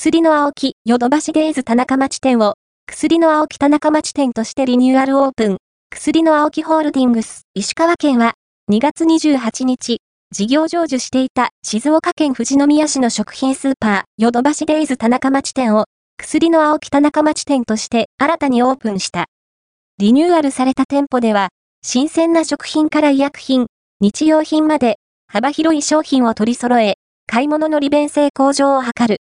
薬の青木、ヨドバシデイズ田中町店を、薬の青木田中町店としてリニューアルオープン。薬の青木ホールディングス、石川県は、2月28日、事業成就していた静岡県富士宮市の食品スーパー、ヨドバシデイズ田中町店を、薬の青木田中町店として新たにオープンした。リニューアルされた店舗では、新鮮な食品から医薬品、日用品まで、幅広い商品を取り揃え、買い物の利便性向上を図る。